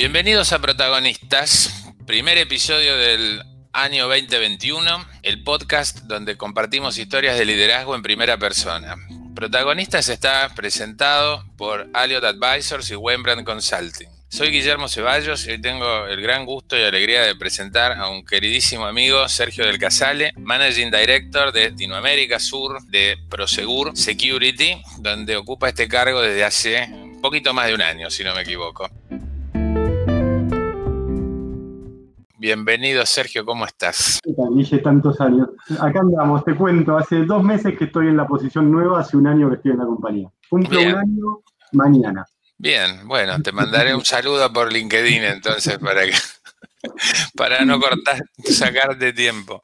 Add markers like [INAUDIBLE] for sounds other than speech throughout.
Bienvenidos a Protagonistas, primer episodio del año 2021, el podcast donde compartimos historias de liderazgo en primera persona. Protagonistas está presentado por Aliot Advisors y Wembrandt Consulting. Soy Guillermo Ceballos y tengo el gran gusto y alegría de presentar a un queridísimo amigo, Sergio del Casale, Managing Director de Latinoamérica Sur de Prosegur Security, donde ocupa este cargo desde hace un poquito más de un año, si no me equivoco. Bienvenido, Sergio, ¿cómo estás? ¿Qué tal, Guille? Tantos años. Acá andamos, te cuento, hace dos meses que estoy en la posición nueva, hace un año que estoy en la compañía. Cumple un año mañana. Bien, bueno, te mandaré un saludo por LinkedIn entonces para que [LAUGHS] [LAUGHS] para no cortar, sacarte tiempo.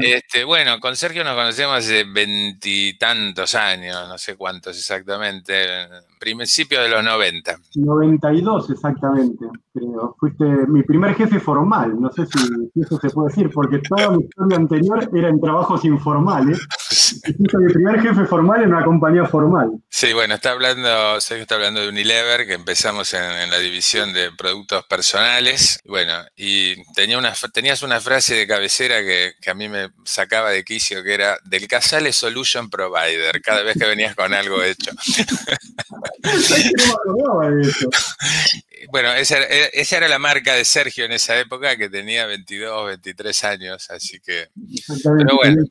Este, bueno, con Sergio nos conocemos hace veintitantos años, no sé cuántos exactamente, principio de los 90. 92 exactamente, creo. Fuiste mi primer jefe formal, no sé si, eso se puede decir, porque toda mi historia anterior era en trabajos informales. [LAUGHS] mi primer jefe formal en una compañía formal. Sí, bueno, está hablando, Sergio está hablando de Unilever, que empezamos en, la división de productos personales. Bueno, y tenía una, tenías una frase de cabecera que, a mí me sacaba de quicio, que era del Casale Solution Provider, cada vez que venías con algo hecho. [LAUGHS] Bueno, esa, era la marca de Sergio en esa época, que tenía 22, 23 años, así que... Pero bueno,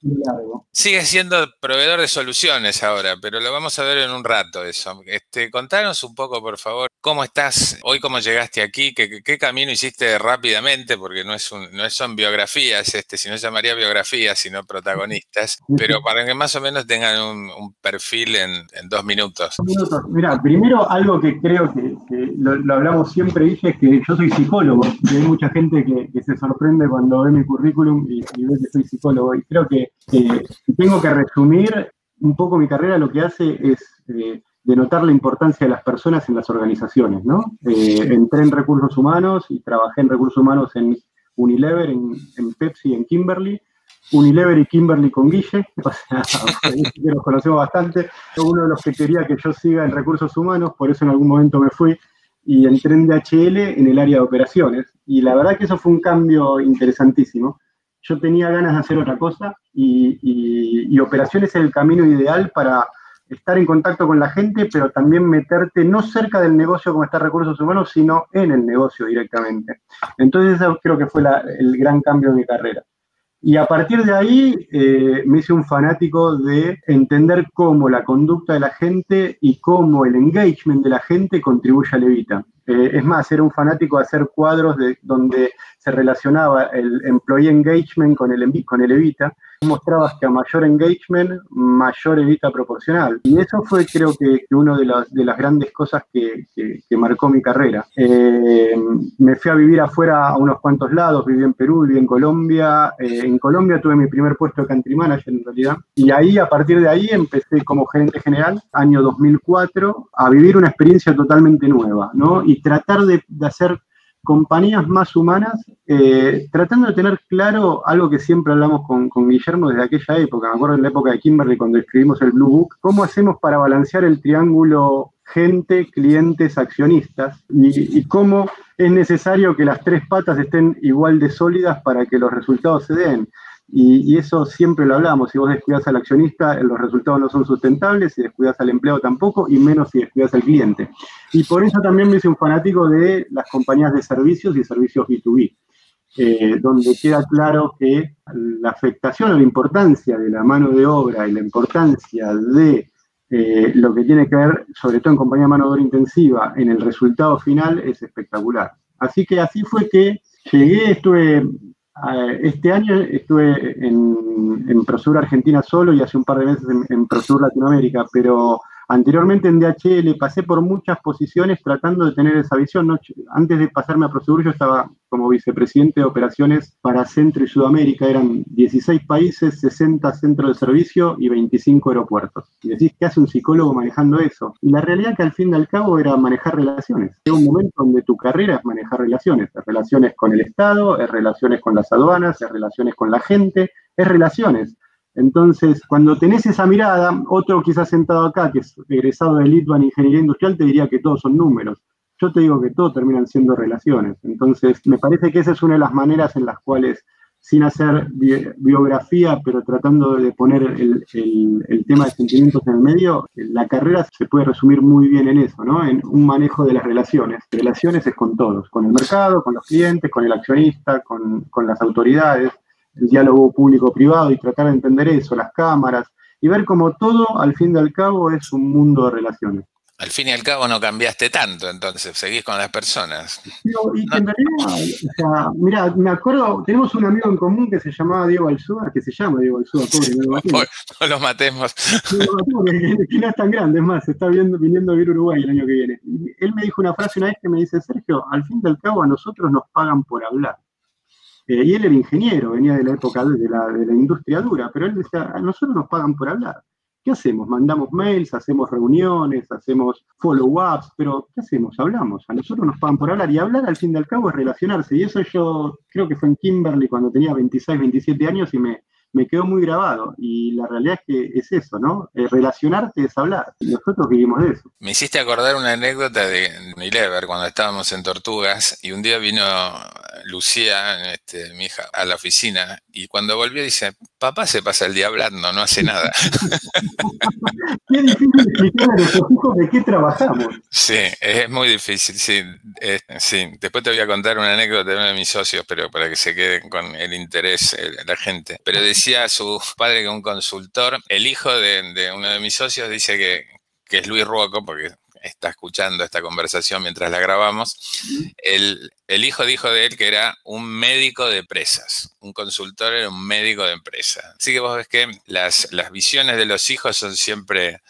sigue siendo proveedor de soluciones ahora, pero lo vamos a ver en un rato eso. Este, contanos un poco, por favor, cómo estás hoy, cómo llegaste aquí, qué, camino hiciste rápidamente, porque no, es un, no son biografías, este, si no llamaría biografías, sino protagonistas, pero para que más o menos tengan un, perfil en, dos minutos. minutos. Mira, primero algo que creo que, lo, hablamos siempre, dije, es que yo soy psicólogo, y hay mucha gente que, se sorprende cuando ve mi currículum y, ve que soy psicólogo, y creo que si tengo que resumir un poco mi carrera, lo que hace es... Eh, denotar la importancia de las personas en las organizaciones, ¿no? Eh, entré en recursos humanos y trabajé en recursos humanos en Unilever, en, Pepsi, en Kimberly, Unilever y Kimberly con Guille, [LAUGHS] o sea, que nos conocemos bastante, uno de los que quería que yo siga en recursos humanos, por eso en algún momento me fui y entré en DHL en el área de operaciones. Y la verdad que eso fue un cambio interesantísimo. Yo tenía ganas de hacer otra cosa y, y operaciones es el camino ideal para estar en contacto con la gente, pero también meterte no cerca del negocio como está recursos humanos, sino en el negocio directamente. Entonces, creo que fue el gran cambio de mi carrera. Y a partir de ahí eh, me hice un fanático de entender cómo la conducta de la gente y cómo el engagement de la gente contribuye a Levita. Eh, es más, era un fanático de hacer cuadros de, donde se relacionaba el employee engagement con el, con el Evita mostrabas que a mayor engagement, mayor evita proporcional. Y eso fue creo que, una de las, de las grandes cosas que, marcó mi carrera. Eh, me fui a vivir afuera a unos cuantos lados, viví en Perú, viví en Colombia. Eh, en Colombia tuve mi primer puesto de country manager en realidad. Y ahí, a partir de ahí, empecé como gerente general, año 2004, a vivir una experiencia totalmente nueva, ¿no? Y tratar de, hacer compañías más humanas, eh, tratando de tener claro algo que siempre hablamos con, Guillermo desde aquella época, me acuerdo en la época de Kimberly cuando escribimos el Blue Book, cómo hacemos para balancear el triángulo gente, clientes, accionistas y, y cómo es necesario que las tres patas estén igual de sólidas para que los resultados se den. Y, eso siempre lo hablamos, si vos descuidas al accionista, los resultados no son sustentables, si descuidas al empleado tampoco, y menos si descuidas al cliente. Y por eso también me hice un fanático de las compañías de servicios y servicios B2B, eh, donde queda claro que la afectación o la importancia de la mano de obra y la importancia de eh, lo que tiene que ver, sobre todo en compañía de mano de obra intensiva, en el resultado final es espectacular. Así que así fue que llegué, estuve este año estuve en, en Prosur Argentina solo y hace un par de meses en, en Prosur Latinoamérica, pero Anteriormente en DHL pasé por muchas posiciones tratando de tener esa visión. Antes de pasarme a Prosegur yo estaba como vicepresidente de operaciones para Centro y Sudamérica. Eran 16 países, 60 centros de servicio y 25 aeropuertos. Y decís, ¿qué hace un psicólogo manejando eso? Y la realidad que al fin y al cabo era manejar relaciones. Era un momento donde tu carrera es manejar relaciones. Es relaciones con el Estado, es relaciones con las aduanas, es relaciones con la gente, es relaciones. Entonces, cuando tenés esa mirada, otro quizás sentado acá, que es egresado de Litvan Ingeniería Industrial, te diría que todos son números. yo te digo que todo terminan siendo relaciones. Entonces, me parece que esa es una de las maneras en las cuales, sin hacer biografía, pero tratando de poner el, tema de sentimientos en el medio, la carrera se puede resumir muy bien en eso, ¿no? En un manejo de las relaciones. Relaciones es con todos, con el mercado, con los clientes, con el accionista, con las autoridades, el diálogo público-privado y tratar de entender eso, las cámaras, y ver cómo todo, al fin y al cabo, es un mundo de relaciones al fin y al cabo no cambiaste tanto, entonces seguís con las personas. y en realidad, o sea, mira, me acuerdo, tenemos un amigo en común que se llamaba Diego Alzúa, que se llama Diego Alzúa, pobre, no, [LAUGHS] no lo matemos. No, que, no es tan grande, es más, está viendo, viniendo a vivir Uruguay el año que viene. él me dijo una frase una vez que me dice, Sergio, al fin y al cabo a nosotros nos pagan por hablar. Eh, y él era ingeniero, venía de la época de la, de la industria dura, pero él decía, a nosotros nos pagan por hablar. ¿Qué hacemos? Mandamos mails, hacemos reuniones, hacemos follow-ups, pero ¿qué hacemos? Hablamos. A nosotros nos pagan por hablar y hablar al fin y al cabo es relacionarse. Y eso yo creo que fue en Kimberly cuando tenía 26, 27 años y me, me quedó muy grabado. Y la realidad es que es eso, ¿no? Eh, relacionarte es hablar. Y nosotros vivimos de eso. Me hiciste acordar una anécdota de Milever cuando estábamos en Tortugas y un día vino Lucía, este, mi hija, a la oficina y cuando volvió dice, papá se pasa el día hablando, no hace nada. [LAUGHS] qué difícil explicar a nuestros hijos de qué trabajamos. Sí, es muy difícil, sí, sí. Después te voy a contar una anécdota de uno de mis socios, pero para que se quede con el interés la gente. Pero decía su padre que un consultor, el hijo de, uno de mis socios dice que, que es Luis Ruoco, porque está escuchando esta conversación mientras la grabamos, el, hijo dijo de él que era un médico de empresas, un consultor era un médico de empresa. Así que vos ves que las, las visiones de los hijos son siempre,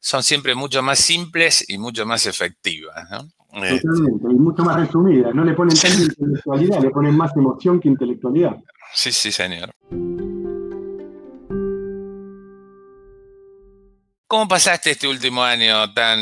son siempre mucho más simples y mucho más efectivas. ¿no? Eh, Totalmente, y mucho más resumidas, no le ponen tanta [LAUGHS] intelectualidad, le ponen más emoción que intelectualidad. Sí, sí, señor. ¿Cómo pasaste este último año tan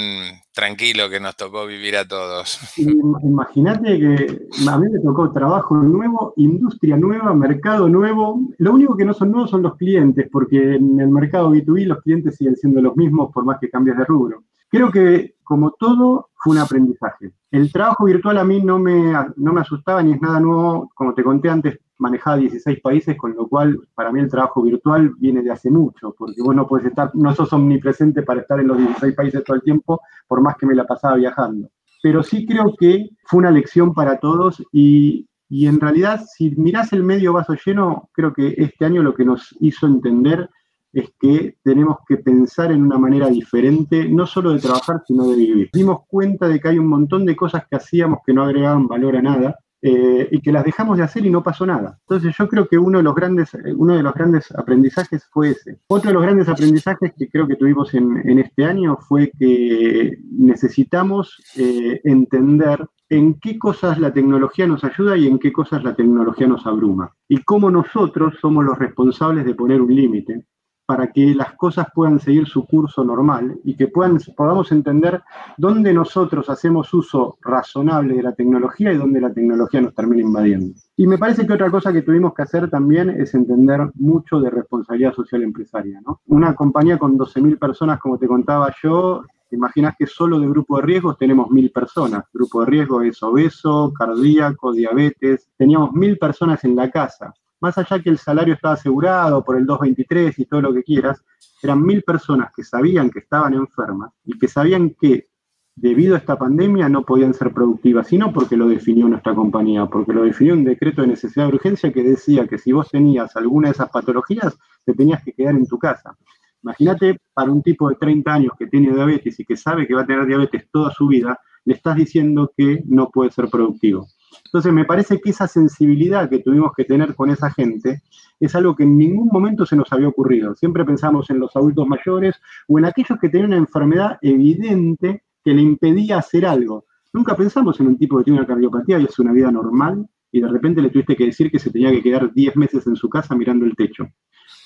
tranquilo que nos tocó vivir a todos? Imagínate que a mí me tocó trabajo nuevo, industria nueva, mercado nuevo. Lo único que no son nuevos son los clientes, porque en el mercado B2B los clientes siguen siendo los mismos por más que cambies de rubro. Creo que, como todo, fue un aprendizaje. El trabajo virtual a mí no me, no me asustaba ni es nada nuevo. Como te conté antes, manejaba 16 países, con lo cual para mí el trabajo virtual viene de hace mucho, porque vos no puedes estar, no sos omnipresente para estar en los 16 países todo el tiempo, por más que me la pasaba viajando. Pero sí creo que fue una lección para todos y, y en realidad si mirás el medio vaso lleno, creo que este año lo que nos hizo entender es que tenemos que pensar en una manera diferente, no solo de trabajar, sino de vivir. Dimos cuenta de que hay un montón de cosas que hacíamos que no agregaban valor a nada eh, y que las dejamos de hacer y no pasó nada. Entonces yo creo que uno de los grandes, eh, uno de los grandes aprendizajes fue ese. Otro de los grandes aprendizajes que creo que tuvimos en, este año fue que necesitamos eh, entender en qué cosas la tecnología nos ayuda y en qué cosas la tecnología nos abruma. Y cómo nosotros somos los responsables de poner un límite para que las cosas puedan seguir su curso normal y que podamos entender dónde nosotros hacemos uso razonable de la tecnología y dónde la tecnología nos termina invadiendo. Y me parece que otra cosa que tuvimos que hacer también es entender mucho de responsabilidad social empresaria. Una compañía con 12.000 personas, como te contaba yo, imaginas que solo de grupo de riesgos tenemos 1.000 personas. Grupo de riesgo es obeso, cardíaco, diabetes. Teníamos 1.000 personas en la casa más allá que el salario estaba asegurado por el 223 y todo lo que quieras, eran mil personas que sabían que estaban enfermas y que sabían que debido a esta pandemia no podían ser productivas, sino porque lo definió nuestra compañía, porque lo definió un decreto de necesidad de urgencia que decía que si vos tenías alguna de esas patologías, te tenías que quedar en tu casa. Imagínate para un tipo de 30 años que tiene diabetes y que sabe que va a tener diabetes toda su vida, le estás diciendo que no puede ser productivo. Entonces me parece que esa sensibilidad que tuvimos que tener con esa gente es algo que en ningún momento se nos había ocurrido. Siempre pensamos en los adultos mayores o en aquellos que tenían una enfermedad evidente que le impedía hacer algo. Nunca pensamos en un tipo que tiene una cardiopatía y hace una vida normal y de repente le tuviste que decir que se tenía que quedar 10 meses en su casa mirando el techo.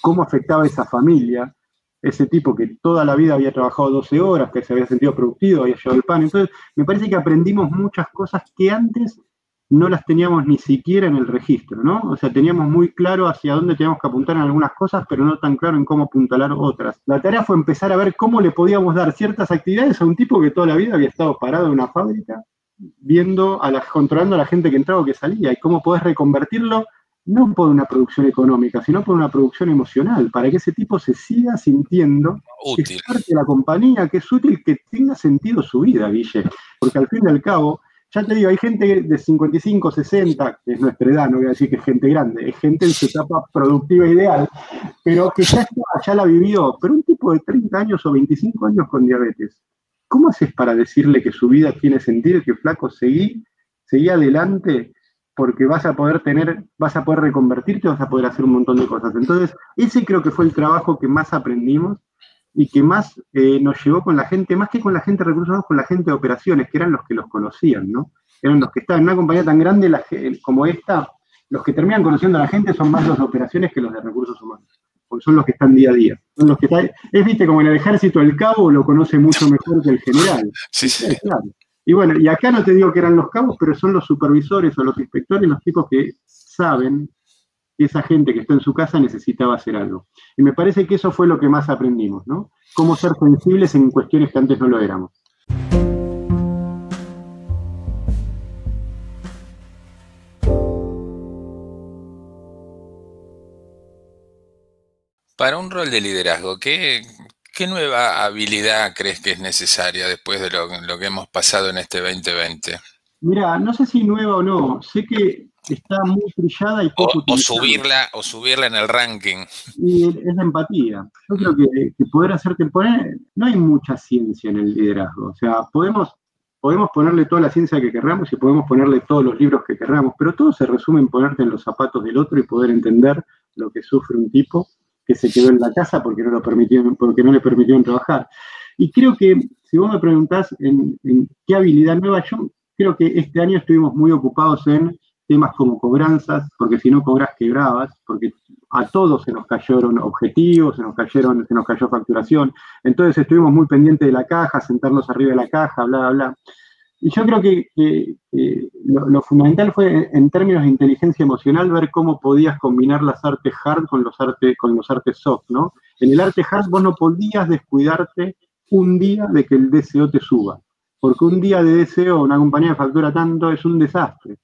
¿Cómo afectaba esa familia? Ese tipo que toda la vida había trabajado 12 horas, que se había sentido productivo, había llevado el pan. Entonces, me parece que aprendimos muchas cosas que antes no las teníamos ni siquiera en el registro, ¿no? O sea, teníamos muy claro hacia dónde teníamos que apuntar en algunas cosas, pero no tan claro en cómo apuntalar otras. La tarea fue empezar a ver cómo le podíamos dar ciertas actividades a un tipo que toda la vida había estado parado en una fábrica viendo, a la, controlando a la gente que entraba o que salía y cómo podés reconvertirlo no por una producción económica, sino por una producción emocional, para que ese tipo se siga sintiendo útil. que es parte de la compañía, que es útil, que tenga sentido su vida, Guille. Porque al fin y al cabo, ya te digo, hay gente de 55, 60, que es nuestra edad, no voy a decir que es gente grande, es gente en su etapa productiva ideal, pero que ya, está, ya la vivió. Pero un tipo de 30 años o 25 años con diabetes, ¿cómo haces para decirle que su vida tiene sentido que flaco seguí, seguí adelante? porque vas a poder tener, vas a poder reconvertirte, vas a poder hacer un montón de cosas. Entonces, ese creo que fue el trabajo que más aprendimos y que más eh, nos llevó con la gente, más que con la gente de recursos humanos, con la gente de operaciones, que eran los que los conocían, ¿no? Eran los que estaban en una compañía tan grande como esta, los que terminan conociendo a la gente son más los de operaciones que los de recursos humanos, porque son los que están día a día. Son los que están, es, viste, como en el ejército el cabo lo conoce mucho mejor que el general. Sí, sí. Claro. Y bueno, y acá no te digo que eran los cabos, pero son los supervisores o los inspectores los tipos que saben esa gente que está en su casa necesitaba hacer algo. Y me parece que eso fue lo que más aprendimos, ¿no? Cómo ser sensibles en cuestiones que antes no lo éramos. Para un rol de liderazgo, ¿qué, ¿Qué nueva habilidad crees que es necesaria después de lo, que hemos pasado en este 2020? Mira, no sé si nueva o no, sé que está muy trillada y poco o, subirla o subirla en el ranking. Y es la empatía. Yo creo que, poder hacerte poner, no hay mucha ciencia en el liderazgo. O sea, podemos, podemos ponerle toda la ciencia que querramos y podemos ponerle todos los libros que querramos, pero todo se resume en ponerte en los zapatos del otro y poder entender lo que sufre un tipo que se quedó en la casa porque no, lo permitieron, porque no le permitieron trabajar. Y creo que, si vos me preguntás en, qué habilidad nueva, yo creo que este año estuvimos muy ocupados en temas como cobranzas, porque si no cobras quebrabas, porque a todos se nos cayeron objetivos, se nos cayeron, se nos cayó facturación. Entonces estuvimos muy pendientes de la caja, sentarnos arriba de la caja, bla, bla, bla. Y yo creo que, lo, fundamental fue, en términos de inteligencia emocional, ver cómo podías combinar las artes hard con los, artes, con los artes soft, ¿no? En el arte hard vos no podías descuidarte un día de que el DCO te suba, porque un día de DCO, una compañía factura tanto, es un desastre.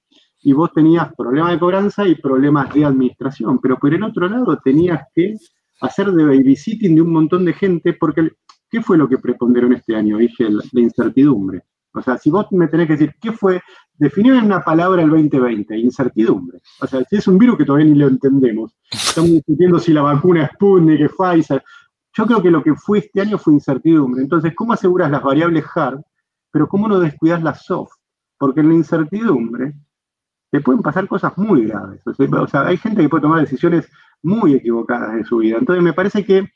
Y vos tenías problemas de cobranza y problemas de administración, pero por el otro lado tenías que hacer de babysitting de un montón de gente, porque ¿qué fue lo que preponderó en este año? Dije, la incertidumbre o sea, si vos me tenés que decir qué fue, definir en una palabra el 2020, incertidumbre. O sea, si es un virus que todavía ni lo entendemos. Estamos discutiendo si la vacuna es Sputnik, es Pfizer. Yo creo que lo que fue este año fue incertidumbre. Entonces, ¿cómo aseguras las variables hard, pero cómo no descuidas las soft? Porque en la incertidumbre te pueden pasar cosas muy graves. O sea, hay gente que puede tomar decisiones muy equivocadas en su vida. Entonces, me parece que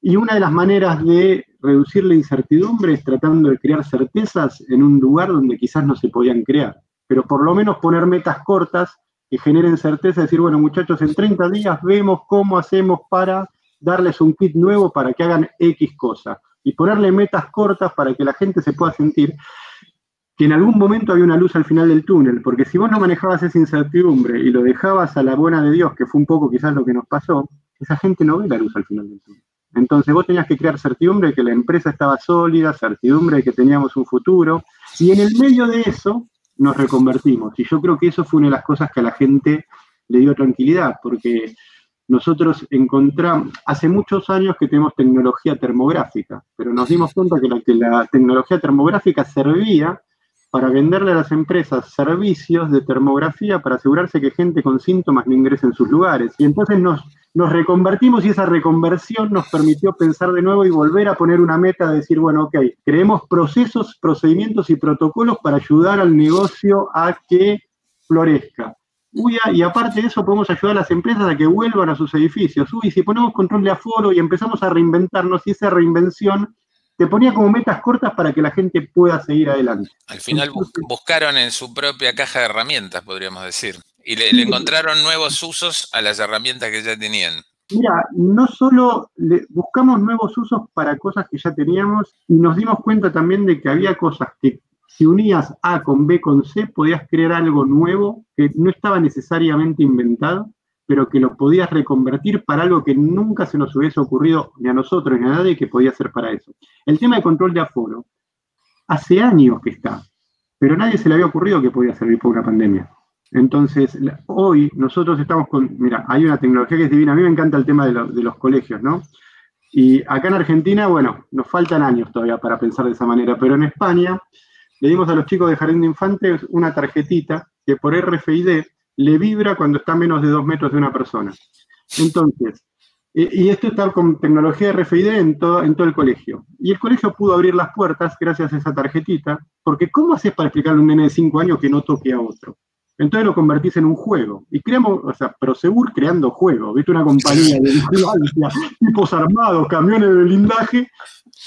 y una de las maneras de reducir la incertidumbre es tratando de crear certezas en un lugar donde quizás no se podían crear, pero por lo menos poner metas cortas que generen certeza, decir, bueno muchachos, en 30 días vemos cómo hacemos para darles un kit nuevo para que hagan X cosa, y ponerle metas cortas para que la gente se pueda sentir que en algún momento había una luz al final del túnel, porque si vos no manejabas esa incertidumbre y lo dejabas a la buena de Dios, que fue un poco quizás lo que nos pasó, esa gente no ve la luz al final del túnel. Entonces vos tenías que crear certidumbre de que la empresa estaba sólida, certidumbre de que teníamos un futuro, y en el medio de eso nos reconvertimos. Y yo creo que eso fue una de las cosas que a la gente le dio tranquilidad, porque nosotros encontramos, hace muchos años que tenemos tecnología termográfica, pero nos dimos cuenta que la, que la tecnología termográfica servía para venderle a las empresas servicios de termografía para asegurarse que gente con síntomas no ingrese en sus lugares. Y entonces nos nos reconvertimos y esa reconversión nos permitió pensar de nuevo y volver a poner una meta de decir, bueno, ok, creemos procesos, procedimientos y protocolos para ayudar al negocio a que florezca. Uy, y aparte de eso podemos ayudar a las empresas a que vuelvan a sus edificios. Uy, si ponemos control de aforo y empezamos a reinventarnos y esa reinvención te ponía como metas cortas para que la gente pueda seguir adelante. Al final buscaron en su propia caja de herramientas, podríamos decir. Y le, encontraron nuevos usos a las herramientas que ya tenían. Mira, no solo buscamos nuevos usos para cosas que ya teníamos y nos dimos cuenta también de que había cosas que si unías A con B con C podías crear algo nuevo que no estaba necesariamente inventado, pero que lo podías reconvertir para algo que nunca se nos hubiese ocurrido ni a nosotros ni a nadie que podía ser para eso. El tema de control de aforo, hace años que está. pero a nadie se le había ocurrido que podía servir para una pandemia. Entonces, hoy nosotros estamos con, mira, hay una tecnología que es divina, a mí me encanta el tema de, los colegios, ¿no? Y acá en Argentina, bueno, nos faltan años todavía para pensar de esa manera, pero en España le dimos a los chicos de jardín de infantes una tarjetita que por RFID le vibra cuando está a menos de dos metros de una persona. Entonces, y esto está con tecnología RFID en todo, en todo el colegio. Y el colegio pudo abrir las puertas gracias a esa tarjetita, porque ¿cómo haces para explicarle a un nene de 5 años que no toque a otro? Entonces lo convertís en un juego. Y creamos, o sea, Prosegur creando juegos. ¿Viste? Una compañía de vigilancia, [LAUGHS] tipos armados, camiones de blindaje,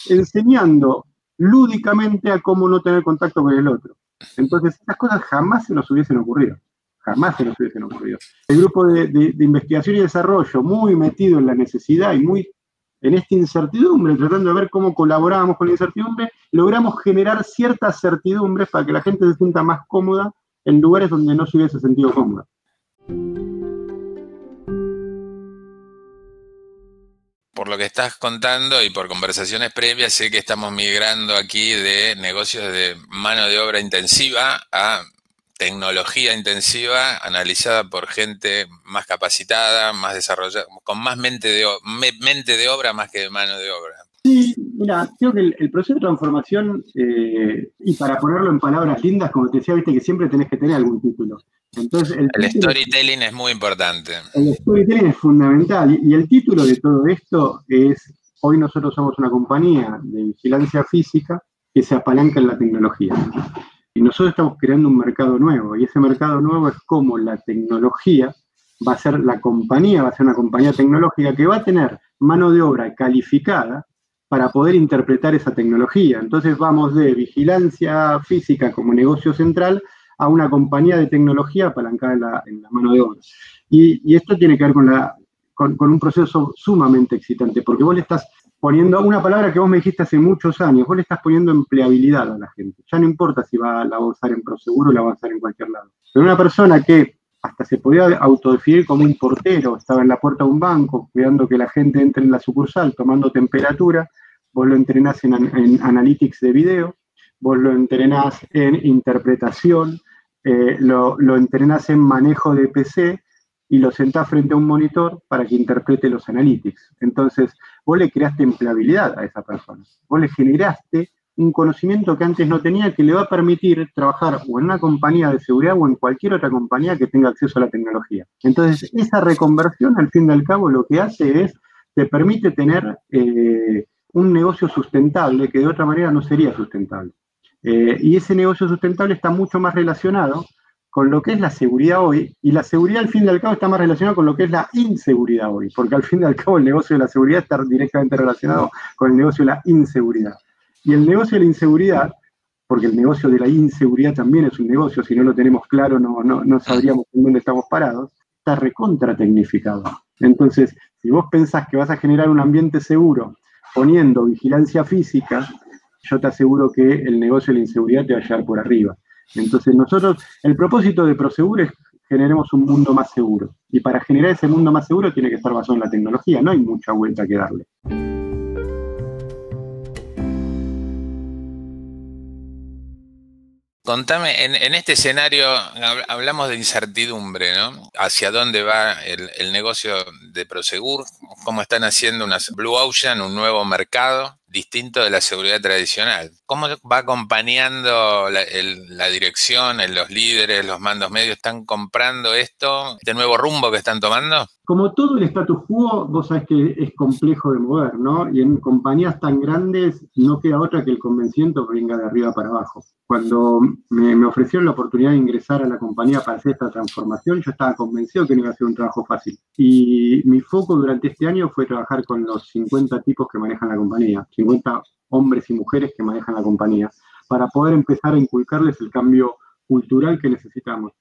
enseñando lúdicamente a cómo no tener contacto con el otro. Entonces, estas cosas jamás se nos hubiesen ocurrido. Jamás se nos hubiesen ocurrido. El grupo de, investigación y desarrollo, muy metido en la necesidad y muy en esta incertidumbre, tratando de ver cómo colaborábamos con la incertidumbre, logramos generar ciertas certidumbres para que la gente se sienta más cómoda en lugares donde no se hubiese sentido cómoda. por lo que estás contando y por conversaciones previas, sé que estamos migrando aquí de negocios de mano de obra intensiva a tecnología intensiva analizada por gente más capacitada, más desarrollada, con más mente de, mente de obra más que de mano de obra. Sí, mira, creo que el, proceso de transformación, eh, y para ponerlo en palabras lindas, como te decía, viste que siempre tenés que tener algún título. Entonces, el, storytelling es, muy importante. El storytelling es fundamental y, el título de todo esto es, hoy nosotros somos una compañía de vigilancia física que se apalanca en la tecnología. Y nosotros estamos creando un mercado nuevo y ese mercado nuevo es como la tecnología va a ser la compañía, va a ser una compañía tecnológica que va a tener mano de obra calificada para poder interpretar esa tecnología. Entonces vamos de vigilancia física como negocio central a una compañía de tecnología apalancada en la, mano de obra. Y, esto tiene que ver con, la, con, un proceso sumamente excitante, porque vos le estás poniendo una palabra que vos me dijiste hace muchos años, vos le estás poniendo empleabilidad a la gente. Ya no importa si va a avanzar en Proseguro o la va a avanzar en cualquier lado. Pero una persona que hasta se podía autodefinir como un portero, estaba en la puerta de un banco, cuidando que la gente entre en la sucursal, tomando temperatura, vos lo entrenás en, analytics de video, vos lo entrenás en interpretación, eh, lo, lo entrenás en manejo de PC y lo sentás frente a un monitor para que interprete los analytics. Entonces, vos le creaste empleabilidad a esa persona. Vos le generaste un conocimiento que antes no tenía que le va a permitir trabajar o en una compañía de seguridad o en cualquier otra compañía que tenga acceso a la tecnología. Entonces, esa reconversión, al fin y al cabo, lo que hace es, te permite tener eh, un negocio sustentable que de otra manera no sería sustentable. Eh, y ese negocio sustentable está mucho más relacionado con lo que es la seguridad hoy, y la seguridad al fin y al cabo está más relacionada con lo que es la inseguridad hoy, porque al fin y al cabo el negocio de la seguridad está directamente relacionado con el negocio de la inseguridad. Y el negocio de la inseguridad, porque el negocio de la inseguridad también es un negocio, si no lo tenemos claro no, no, no sabríamos en dónde estamos parados, está recontra tecnificado. Entonces, si vos pensás que vas a generar un ambiente seguro poniendo vigilancia física, yo te aseguro que el negocio de la inseguridad te va a llevar por arriba. Entonces nosotros, el propósito de Prosegur es generemos un mundo más seguro. Y para generar ese mundo más seguro tiene que estar basado en la tecnología, no hay mucha vuelta que darle. Contame, en, este escenario hablamos de incertidumbre, ¿no? ¿Hacia dónde va el, negocio de Prosegur? ¿Cómo están haciendo unas Blue Ocean, un nuevo mercado distinto de la seguridad tradicional? ¿Cómo va acompañando la, dirección, los líderes, los mandos medios? ¿Están comprando esto, este nuevo rumbo que están tomando? Como todo el status quo, vos sabés que es complejo de mover, ¿no? Y en compañías tan grandes no queda otra que el convencimiento venga de arriba para abajo. Cuando me, ofrecieron la oportunidad de ingresar a la compañía para hacer esta transformación, yo estaba convencido que no iba a ser un trabajo fácil. Y mi foco durante este año fue trabajar con los 50 tipos que manejan la compañía, 50 hombres y mujeres que manejan la compañía, para poder empezar a inculcarles el cambio cultural que necesitamos.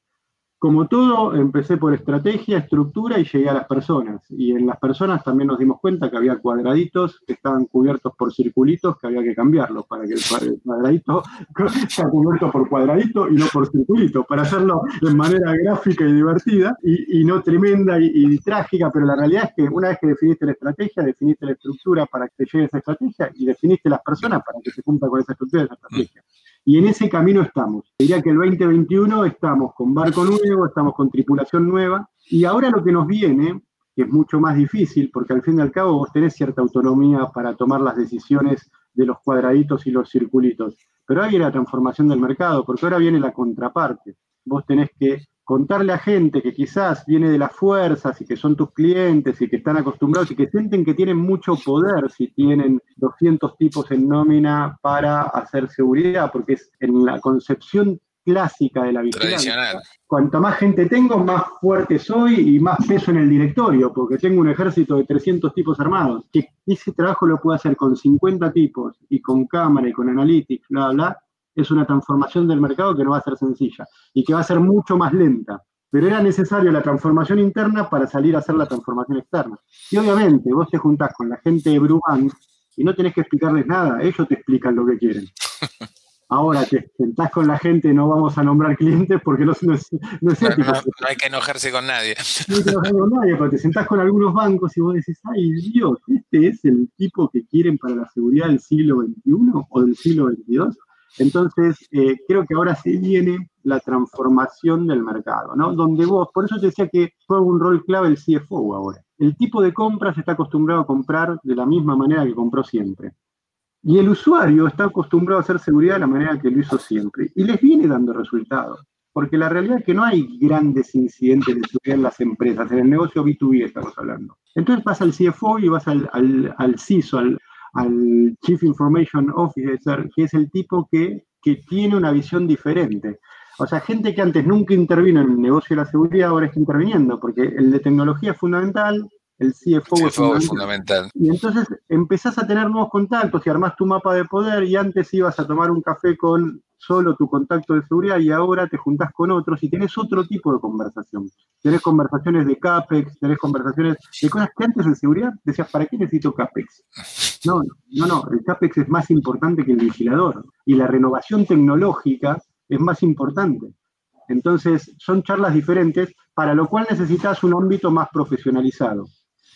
Como todo, empecé por estrategia, estructura y llegué a las personas. Y en las personas también nos dimos cuenta que había cuadraditos que estaban cubiertos por circulitos que había que cambiarlos para que el cuadradito [LAUGHS] sea cubierto por cuadradito y no por circulito, para hacerlo de manera gráfica y divertida y, no tremenda y, trágica, pero la realidad es que una vez que definiste la estrategia, definiste la estructura para que te llegue esa estrategia y definiste las personas para que se cumpla con esa estructura y esa estrategia. Y en ese camino estamos. Diría que el 2021 estamos con barco nuevo, estamos con tripulación nueva, y ahora lo que nos viene, que es mucho más difícil, porque al fin y al cabo vos tenés cierta autonomía para tomar las decisiones de los cuadraditos y los circulitos, pero ahí viene la transformación del mercado, porque ahora viene la contraparte. Vos tenés que contarle a gente que quizás viene de las fuerzas y que son tus clientes y que están acostumbrados y que sienten que tienen mucho poder si tienen 200 tipos en nómina para hacer seguridad, porque es en la concepción clásica de la vigilancia. Cuanto más gente tengo, más fuerte soy y más peso en el directorio, porque tengo un ejército de 300 tipos armados. Que ese trabajo lo puedo hacer con 50 tipos y con cámara y con analytics, bla, bla, es una transformación del mercado que no va a ser sencilla y que va a ser mucho más lenta. Pero era necesario la transformación interna para salir a hacer la transformación externa. Y obviamente vos te juntás con la gente de Brubank y no tenés que explicarles nada, ellos te explican lo que quieren. [LAUGHS] Ahora te sentás con la gente, no vamos a nombrar clientes porque no, no, es, no es. No, hay que enojarse con nadie. No hay que enojarse con nadie, pero te sentás con algunos bancos y vos decís, ay Dios, ¿este es el tipo que quieren para la seguridad del siglo XXI o del siglo XXII? Entonces, eh, creo que ahora se viene la transformación del mercado, ¿no? Donde vos, por eso te decía que juega un rol clave el CFO ahora. El tipo de compras está acostumbrado a comprar de la misma manera que compró siempre. Y el usuario está acostumbrado a hacer seguridad de la manera que lo hizo siempre. Y les viene dando resultados. Porque la realidad es que no hay grandes incidentes de seguridad en las empresas. En el negocio B2B estamos hablando. Entonces vas al CFO y vas al, al, al CISO, al, al Chief Information Officer, que es el tipo que, que tiene una visión diferente. O sea, gente que antes nunca intervino en el negocio de la seguridad ahora está interviniendo, porque el de tecnología es fundamental, el CFO, es, fundamental. Y entonces empezás a tener nuevos contactos y armás tu mapa de poder y antes ibas a tomar un café con solo tu contacto de seguridad y ahora te juntás con otros y tenés otro tipo de conversación. Tenés conversaciones de CAPEX, tenés conversaciones de cosas que antes en seguridad decías, ¿para qué necesito CAPEX? No, no, no, el CAPEX es más importante que el vigilador y la renovación tecnológica es más importante. Entonces, son charlas diferentes, para lo cual necesitas un ámbito más profesionalizado.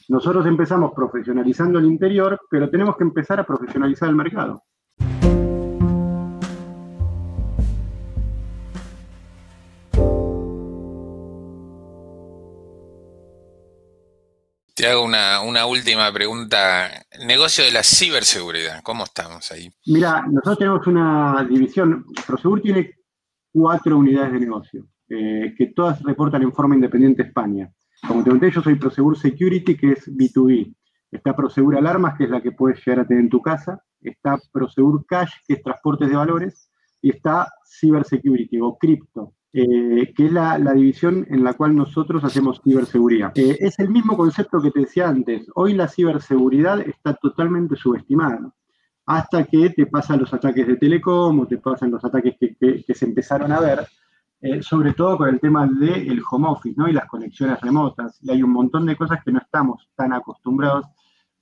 Nosotros empezamos profesionalizando el interior, pero tenemos que empezar a profesionalizar el mercado. Te hago una, última pregunta. Negocio de la ciberseguridad, ¿cómo estamos ahí? Mira, nosotros tenemos una división. Prosegur tiene cuatro unidades de negocio, eh, que todas reportan en forma independiente España. Como te conté, yo soy Prosegur Security, que es B2B. Está Prosegur Alarmas, que es la que puedes llegar a tener en tu casa. Está Prosegur Cash, que es transportes de valores. Y está Cybersecurity o Crypto, eh, que es la, división en la cual nosotros hacemos ciberseguridad. Eh, es el mismo concepto que te decía antes. Hoy la ciberseguridad está totalmente subestimada. Hasta que te pasan los ataques de telecom o te pasan los ataques que, se empezaron a ver, eh, sobre todo con el tema del home office ¿no? y las conexiones remotas. Y hay un montón de cosas que no estamos tan acostumbrados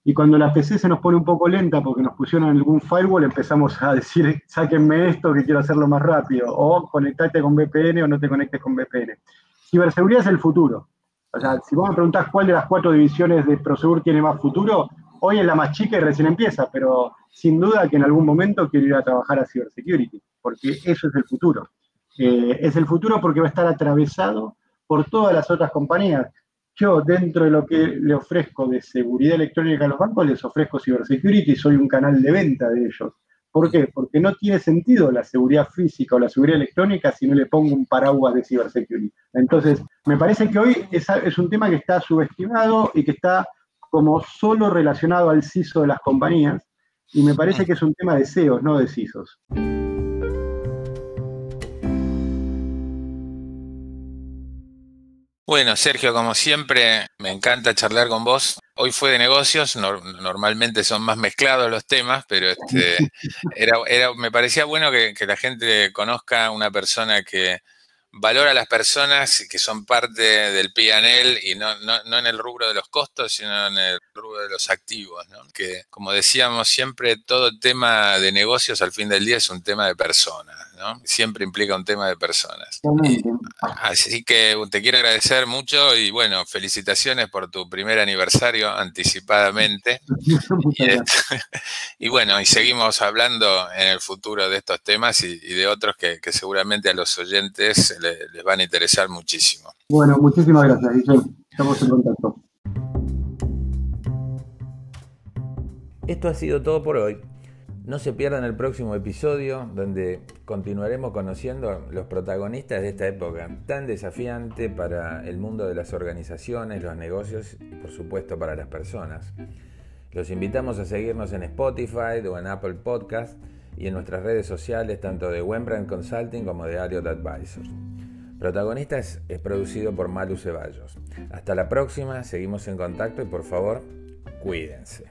y cuando la PC se nos pone un poco lenta porque nos pusieron algún firewall, empezamos a decir, [LAUGHS] sáquenme esto que quiero hacerlo más rápido, o conectate con VPN o no te conectes con VPN. Ciberseguridad es el futuro. O sea, si vos me preguntás cuál de las cuatro divisiones de Prosegur tiene más futuro, hoy es la más chica y recién empieza, pero sin duda que en algún momento quiero ir a trabajar a Cybersecurity, porque eso es el futuro. Eh, es el futuro porque va a estar atravesado por todas las otras compañías yo dentro de lo que le ofrezco de seguridad electrónica a los bancos, les ofrezco cybersecurity soy un canal de venta de ellos. ¿Por qué? Porque no tiene sentido la seguridad física o la seguridad electrónica si no le pongo un paraguas de cybersecurity. Entonces, me parece que hoy es, un tema que está subestimado y que está como solo relacionado al CISO de las compañías, y me parece que es un tema de SEOs, no de CISOs. Bueno, Sergio, como siempre, me encanta charlar con vos. Hoy fue de negocios, normalmente son más mezclados los temas, pero este, [LAUGHS] era, me parecía bueno que, la gente conozca una persona que valora a las personas que son parte del PNL y no, no, en el rubro de los costos, sino en el rubro de los activos. ¿no? Que, como decíamos siempre, todo tema de negocios al fin del día es un tema de personas. ¿No? Siempre implica un tema de personas. así que te quiero agradecer mucho y bueno, felicitaciones por tu primer aniversario anticipadamente. [LAUGHS] [LAUGHS] y, bueno, y seguimos hablando en el futuro de estos temas y, de otros que, seguramente a los oyentes les van a interesar muchísimo. Bueno, muchísimas gracias, Guillermo. Estamos en contacto. Esto ha sido todo por hoy. No se pierdan el próximo episodio donde continuaremos conociendo los protagonistas de esta época tan desafiante para el mundo de las organizaciones, los negocios y por supuesto para las personas. Los invitamos a seguirnos en Spotify o en Apple Podcast y en nuestras redes sociales tanto de Wembrandt Consulting como de Ariot Advisors. Protagonistas es producido por Malu Ceballos. Hasta la próxima, seguimos en contacto y por favor, cuídense.